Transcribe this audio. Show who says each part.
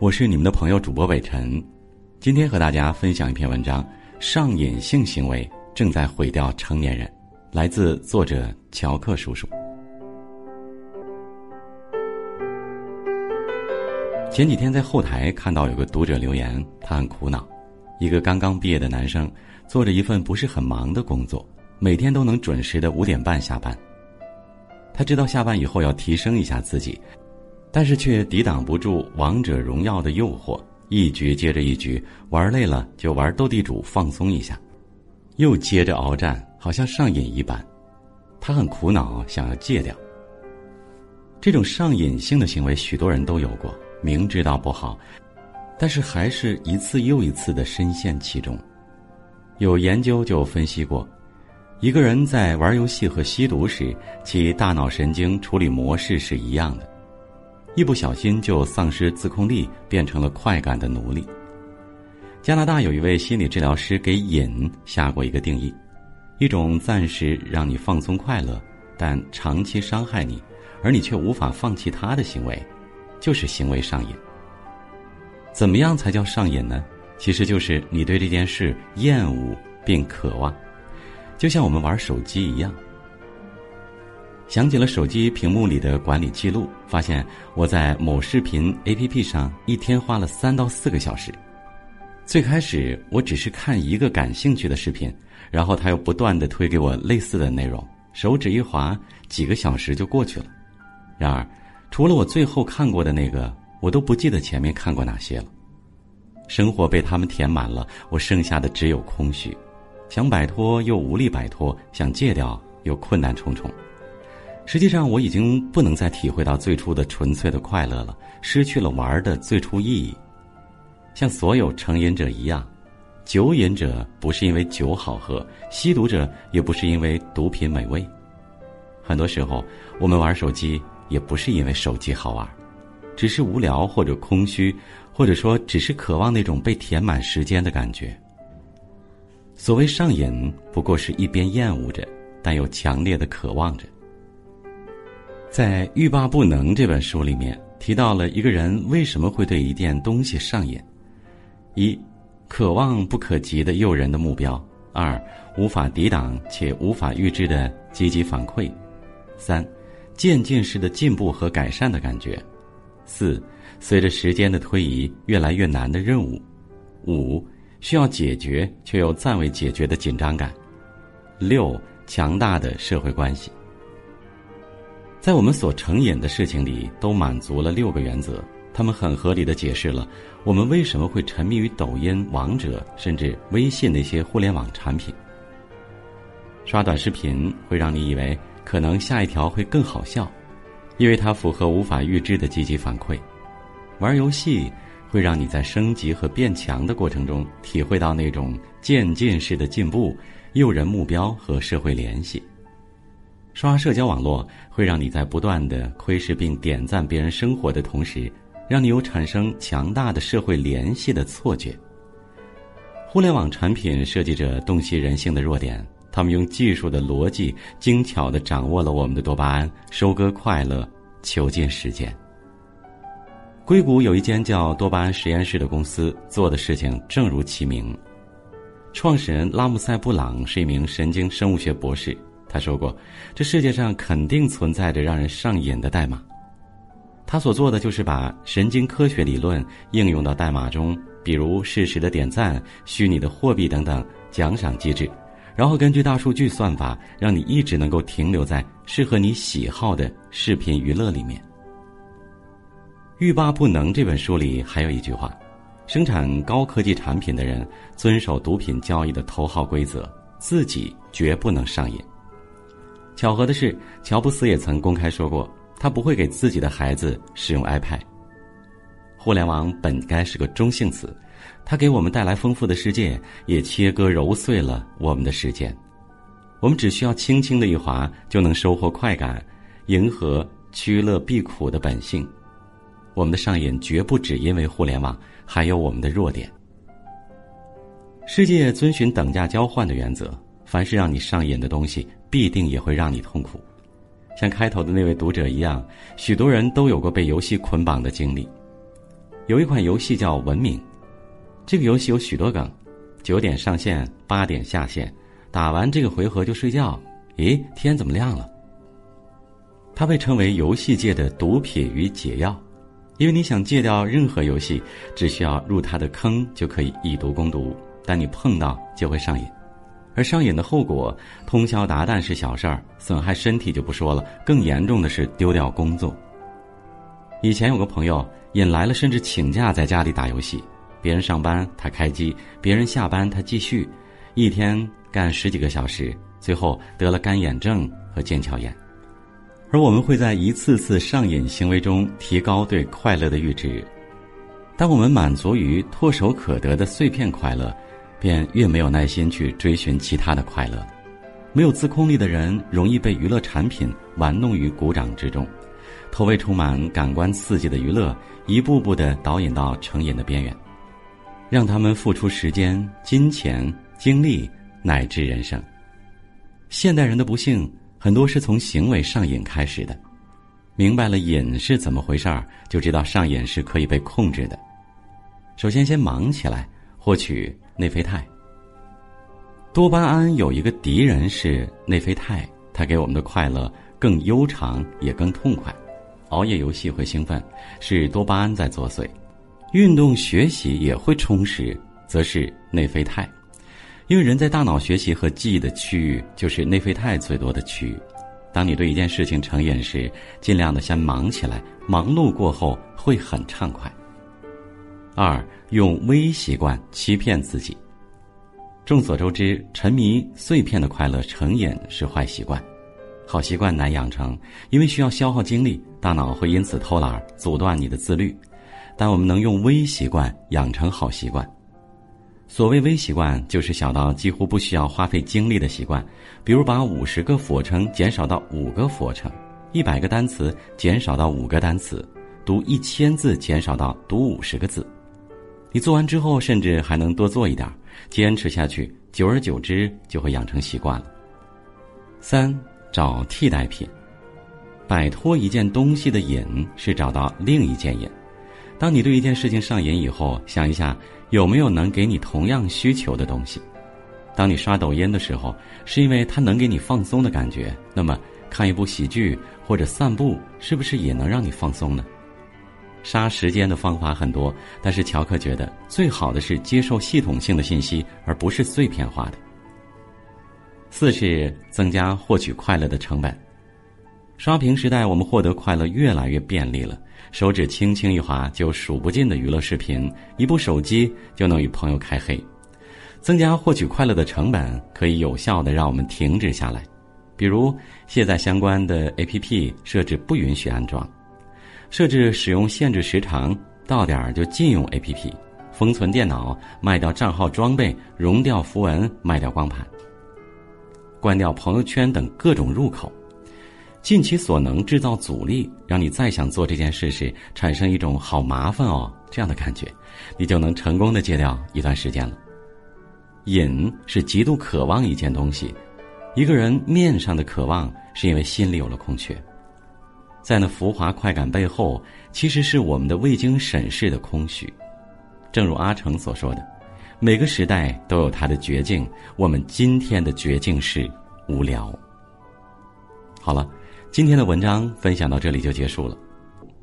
Speaker 1: 我是你们的朋友主播北辰，今天和大家分享一篇文章：上瘾性行为正在毁掉成年人。来自作者乔克叔叔。前几天在后台看到有个读者留言，他很苦恼：一个刚刚毕业的男生，做着一份不是很忙的工作，每天都能准时的五点半下班。他知道下班以后要提升一下自己。但是却抵挡不住王者荣耀的诱惑，一局接着一局，玩累了就玩斗地主放松一下，又接着鏖战，好像上瘾一般。他很苦恼，想要戒掉。这种上瘾性的行为，许多人都有过，明知道不好，但是还是一次又一次的深陷其中。有研究就分析过，一个人在玩游戏和吸毒时，其大脑神经处理模式是一样的。一不小心就丧失自控力，变成了快感的奴隶。加拿大有一位心理治疗师给瘾下过一个定义：一种暂时让你放松快乐，但长期伤害你，而你却无法放弃它的行为，就是行为上瘾。怎么样才叫上瘾呢？其实就是你对这件事厌恶并渴望，就像我们玩手机一样。想起了手机屏幕里的管理记录，发现我在某视频 APP 上一天花了三到四个小时。最开始我只是看一个感兴趣的视频，然后他又不断的推给我类似的内容，手指一滑，几个小时就过去了。然而，除了我最后看过的那个，我都不记得前面看过哪些了。生活被他们填满了，我剩下的只有空虚，想摆脱又无力摆脱，想戒掉又困难重重。实际上，我已经不能再体会到最初的纯粹的快乐了，失去了玩的最初意义。像所有成瘾者一样，酒瘾者不是因为酒好喝，吸毒者也不是因为毒品美味。很多时候，我们玩手机也不是因为手机好玩，只是无聊或者空虚，或者说只是渴望那种被填满时间的感觉。所谓上瘾，不过是一边厌恶着，但又强烈的渴望着。在《欲罢不能》这本书里面提到了一个人为什么会对一件东西上瘾：一，渴望不可及的诱人的目标；二，无法抵挡且无法预知的积极反馈；三，渐进式的进步和改善的感觉；四，随着时间的推移越来越难的任务；五，需要解决却又暂未解决的紧张感；六，强大的社会关系。在我们所成瘾的事情里，都满足了六个原则。他们很合理的解释了我们为什么会沉迷于抖音、王者，甚至微信那些互联网产品。刷短视频会让你以为可能下一条会更好笑，因为它符合无法预知的积极反馈。玩游戏会让你在升级和变强的过程中体会到那种渐进式的进步、诱人目标和社会联系。刷社交网络会让你在不断的窥视并点赞别人生活的同时，让你有产生强大的社会联系的错觉。互联网产品设计者洞悉人性的弱点，他们用技术的逻辑精巧的掌握了我们的多巴胺，收割快乐，囚禁时间。硅谷有一间叫多巴胺实验室的公司，做的事情正如其名。创始人拉姆塞布朗是一名神经生物学博士。他说过：“这世界上肯定存在着让人上瘾的代码。”他所做的就是把神经科学理论应用到代码中，比如适时的点赞、虚拟的货币等等奖赏机制，然后根据大数据算法，让你一直能够停留在适合你喜好的视频娱乐里面。《欲罢不能》这本书里还有一句话：“生产高科技产品的人遵守毒品交易的头号规则，自己绝不能上瘾。”巧合的是，乔布斯也曾公开说过，他不会给自己的孩子使用 iPad。互联网本该是个中性词，它给我们带来丰富的世界，也切割揉碎了我们的时间。我们只需要轻轻的一划，就能收获快感，迎合趋乐避苦的本性。我们的上瘾绝不只因为互联网，还有我们的弱点。世界遵循等价交换的原则，凡是让你上瘾的东西。必定也会让你痛苦，像开头的那位读者一样，许多人都有过被游戏捆绑的经历。有一款游戏叫《文明》，这个游戏有许多梗：九点上线，八点下线，打完这个回合就睡觉。咦，天怎么亮了？它被称为游戏界的毒品与解药，因为你想戒掉任何游戏，只需要入它的坑就可以以毒攻毒，但你碰到就会上瘾。而上瘾的后果，通宵达旦是小事儿，损害身体就不说了，更严重的是丢掉工作。以前有个朋友瘾来了，甚至请假在家里打游戏，别人上班他开机，别人下班他继续，一天干十几个小时，最后得了干眼症和腱鞘炎。而我们会在一次次上瘾行为中提高对快乐的阈值，当我们满足于唾手可得的碎片快乐。便越没有耐心去追寻其他的快乐。没有自控力的人，容易被娱乐产品玩弄于股掌之中，投喂充满感官刺激的娱乐，一步步的导引到成瘾的边缘，让他们付出时间、金钱、精力乃至人生。现代人的不幸，很多是从行为上瘾开始的。明白了瘾是怎么回事儿，就知道上瘾是可以被控制的。首先，先忙起来，获取。内啡肽。多巴胺有一个敌人是内啡肽，它给我们的快乐更悠长也更痛快。熬夜游戏会兴奋，是多巴胺在作祟；运动学习也会充实，则是内啡肽。因为人在大脑学习和记忆的区域就是内啡肽最多的区域。当你对一件事情成瘾时，尽量的先忙起来，忙碌过后会很畅快。二用微习惯欺骗自己。众所周知，沉迷碎片的快乐成瘾是坏习惯，好习惯难养成，因为需要消耗精力，大脑会因此偷懒，阻断你的自律。但我们能用微习惯养成好习惯。所谓微习惯，就是小到几乎不需要花费精力的习惯，比如把五十个俯卧撑减少到五个俯卧撑，一百个单词减少到五个单词，读一千字减少到读五十个字。你做完之后，甚至还能多做一点，坚持下去，久而久之就会养成习惯了。三，找替代品，摆脱一件东西的瘾是找到另一件瘾。当你对一件事情上瘾以后，想一下有没有能给你同样需求的东西。当你刷抖音的时候，是因为它能给你放松的感觉，那么看一部喜剧或者散步，是不是也能让你放松呢？杀时间的方法很多，但是乔克觉得最好的是接受系统性的信息，而不是碎片化的。四是增加获取快乐的成本。刷屏时代，我们获得快乐越来越便利了，手指轻轻一划就数不尽的娱乐视频，一部手机就能与朋友开黑。增加获取快乐的成本，可以有效的让我们停止下来，比如卸载相关的 APP，设置不允许安装。设置使用限制时长，到点儿就禁用 APP，封存电脑，卖掉账号装备，融掉符文，卖掉光盘，关掉朋友圈等各种入口，尽其所能制造阻力，让你再想做这件事时产生一种好麻烦哦这样的感觉，你就能成功的戒掉一段时间了。瘾是极度渴望一件东西，一个人面上的渴望是因为心里有了空缺。在那浮华快感背后，其实是我们的未经审视的空虚。正如阿成所说的：“每个时代都有它的绝境，我们今天的绝境是无聊。”好了，今天的文章分享到这里就结束了。